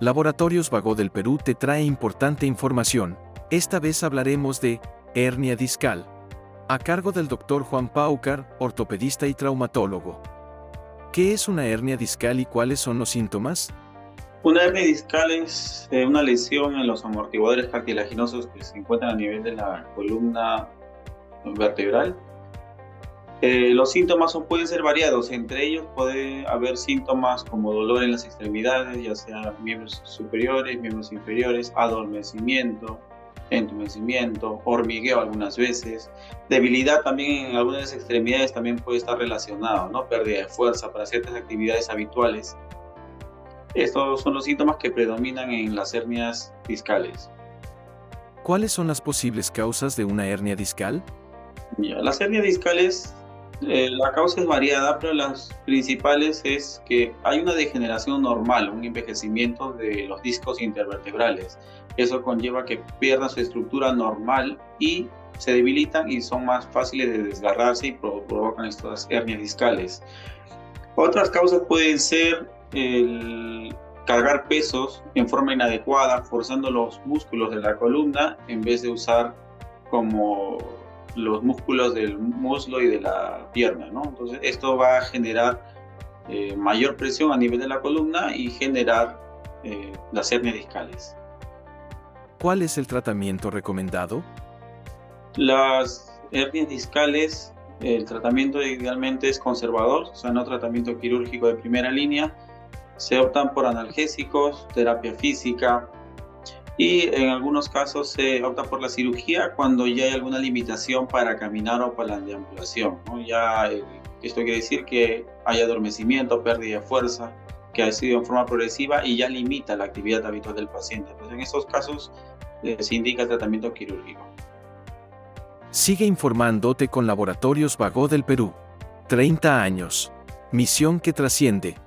Laboratorios Vago del Perú te trae importante información. Esta vez hablaremos de hernia discal, a cargo del Dr. Juan Paucar, ortopedista y traumatólogo. ¿Qué es una hernia discal y cuáles son los síntomas? Una hernia discal es eh, una lesión en los amortiguadores cartilaginosos que se encuentran a nivel de la columna vertebral eh, los síntomas pueden ser variados, entre ellos puede haber síntomas como dolor en las extremidades, ya sea miembros superiores, miembros inferiores, adormecimiento, entumecimiento, hormigueo algunas veces, debilidad también en algunas extremidades también puede estar relacionado, ¿no? pérdida de fuerza para ciertas actividades habituales. Estos son los síntomas que predominan en las hernias discales. ¿Cuáles son las posibles causas de una hernia discal? las hernias discales eh, la causa es variada, pero las principales es que hay una degeneración normal, un envejecimiento de los discos intervertebrales. Eso conlleva que pierdan su estructura normal y se debilitan y son más fáciles de desgarrarse y provocan estas hernias discales. Otras causas pueden ser el cargar pesos en forma inadecuada, forzando los músculos de la columna en vez de usar como los músculos del muslo y de la pierna, ¿no? Entonces esto va a generar eh, mayor presión a nivel de la columna y generar eh, las hernias discales. ¿Cuál es el tratamiento recomendado? Las hernias discales, el tratamiento idealmente es conservador, o sea, no tratamiento quirúrgico de primera línea. Se optan por analgésicos, terapia física, y en algunos casos se opta por la cirugía cuando ya hay alguna limitación para caminar o para la deambulación. Ya, eh, esto quiere decir que hay adormecimiento, pérdida de fuerza, que ha sido en forma progresiva y ya limita la actividad habitual del paciente. Entonces, en esos casos eh, se indica tratamiento quirúrgico. Sigue informándote con Laboratorios Vago del Perú. 30 años. Misión que trasciende.